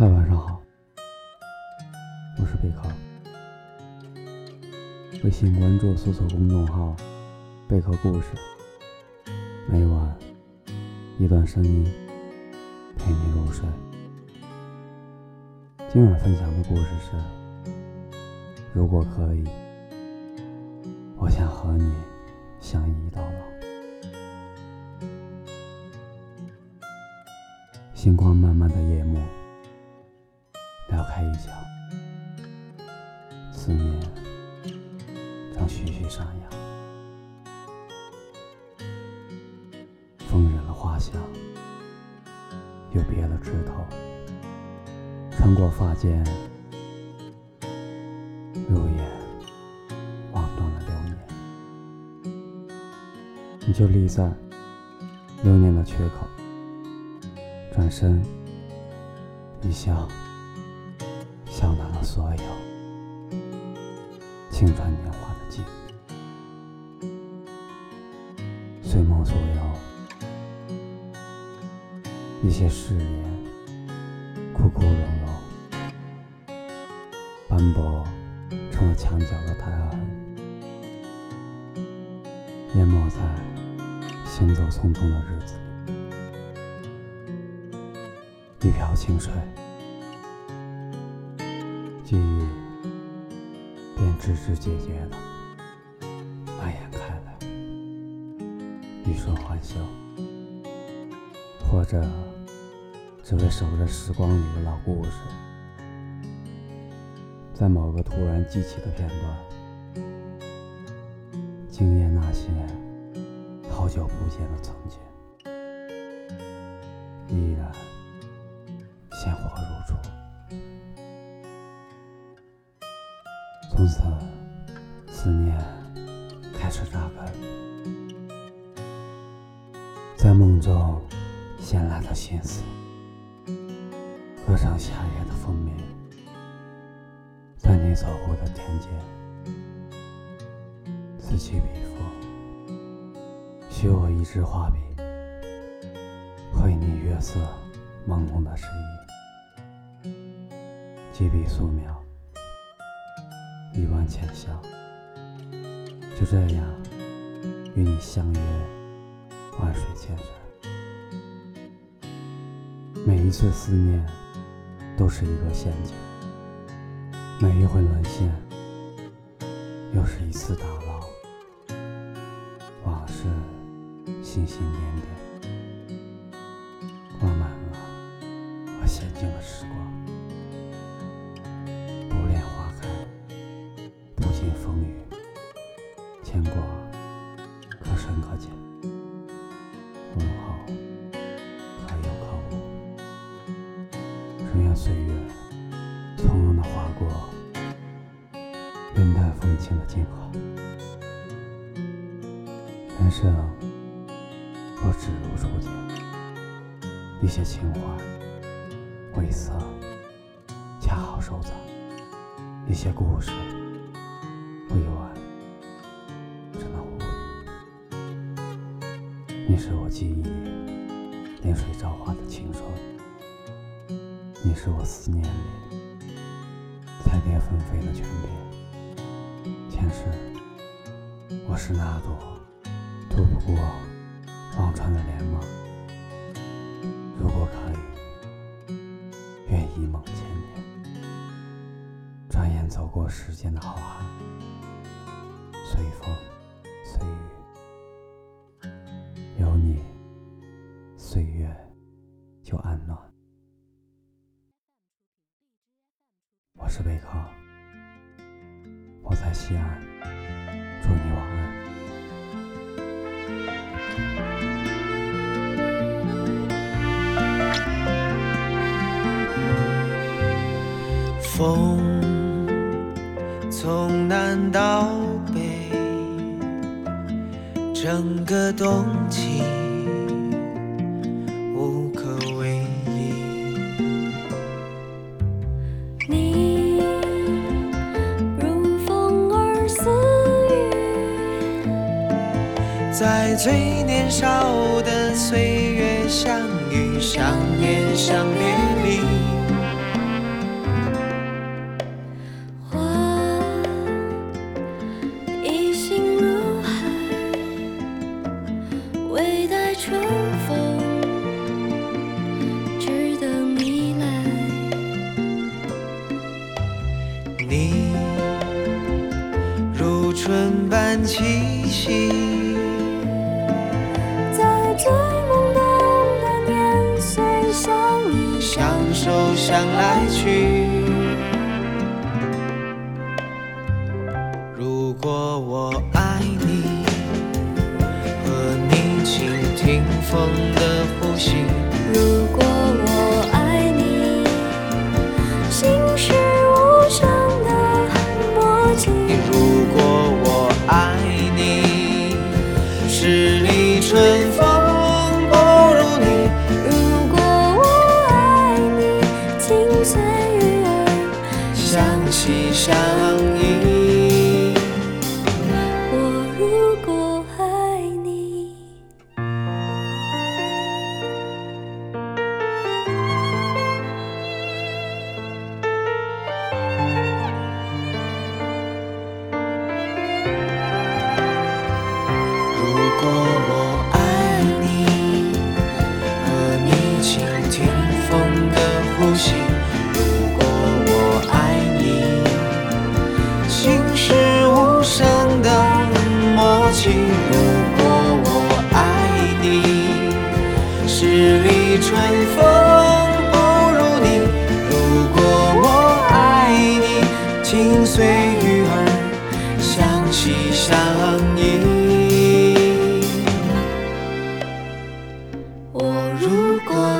嗨，晚上好，我是贝壳。微信关注搜索公众号“贝壳故事”，每晚一段声音陪你入睡。今晚分享的故事是：如果可以，我想和你相依到老。星光漫漫的夜幕，撩开一角，思念正徐徐上扬。风染了花香，又别了枝头，穿过发间，入眼望断了流年。你就立在流年的缺口。转身，一笑，所有青春年华的记忆。随梦所有，一些誓言，枯枯荣荣，斑驳成了墙角的苔痕，淹没在行走匆匆的日子里。一瓢清水，记忆便枝枝节节的蔓延开来，欲说还休，或者只为守着时光里的老故事，在某个突然记起的片段，惊艳那些好久不见的曾经，依然。从此思念开始扎根，在梦中闲来的心思，歌唱夏夜的风鸣，在你走过的田间，此起彼伏，许我一支画笔，绘你月色朦胧的诗意。几笔素描，一弯浅笑，就这样与你相约万水千山。每一次思念都是一个陷阱，每一回沦陷又是一次打捞。往事星星点点，挂满了我娴静的时光。只愿岁月从容的划过，云淡风轻的静好。人生若只如初见，一些情怀晦涩，恰好收藏；一些故事。未完，只能无语。你是我记忆里临水朝花的青春，你是我思念里彩蝶纷飞的泉边。前世，我是那朵渡不过忘川的莲梦。如果可以，愿一梦千年，转眼走过时间的浩瀚。随风，随雨，有你，岁月就安暖。我在西安，祝你晚安。风从南到北。整个冬季在最年少的岁月相遇、想念、相恋里，我一心如海，未待春风，只等你来。你如春般气息。来去。起相依十里春风不如你。如果我爱你，请随遇而相惜相依。我如果。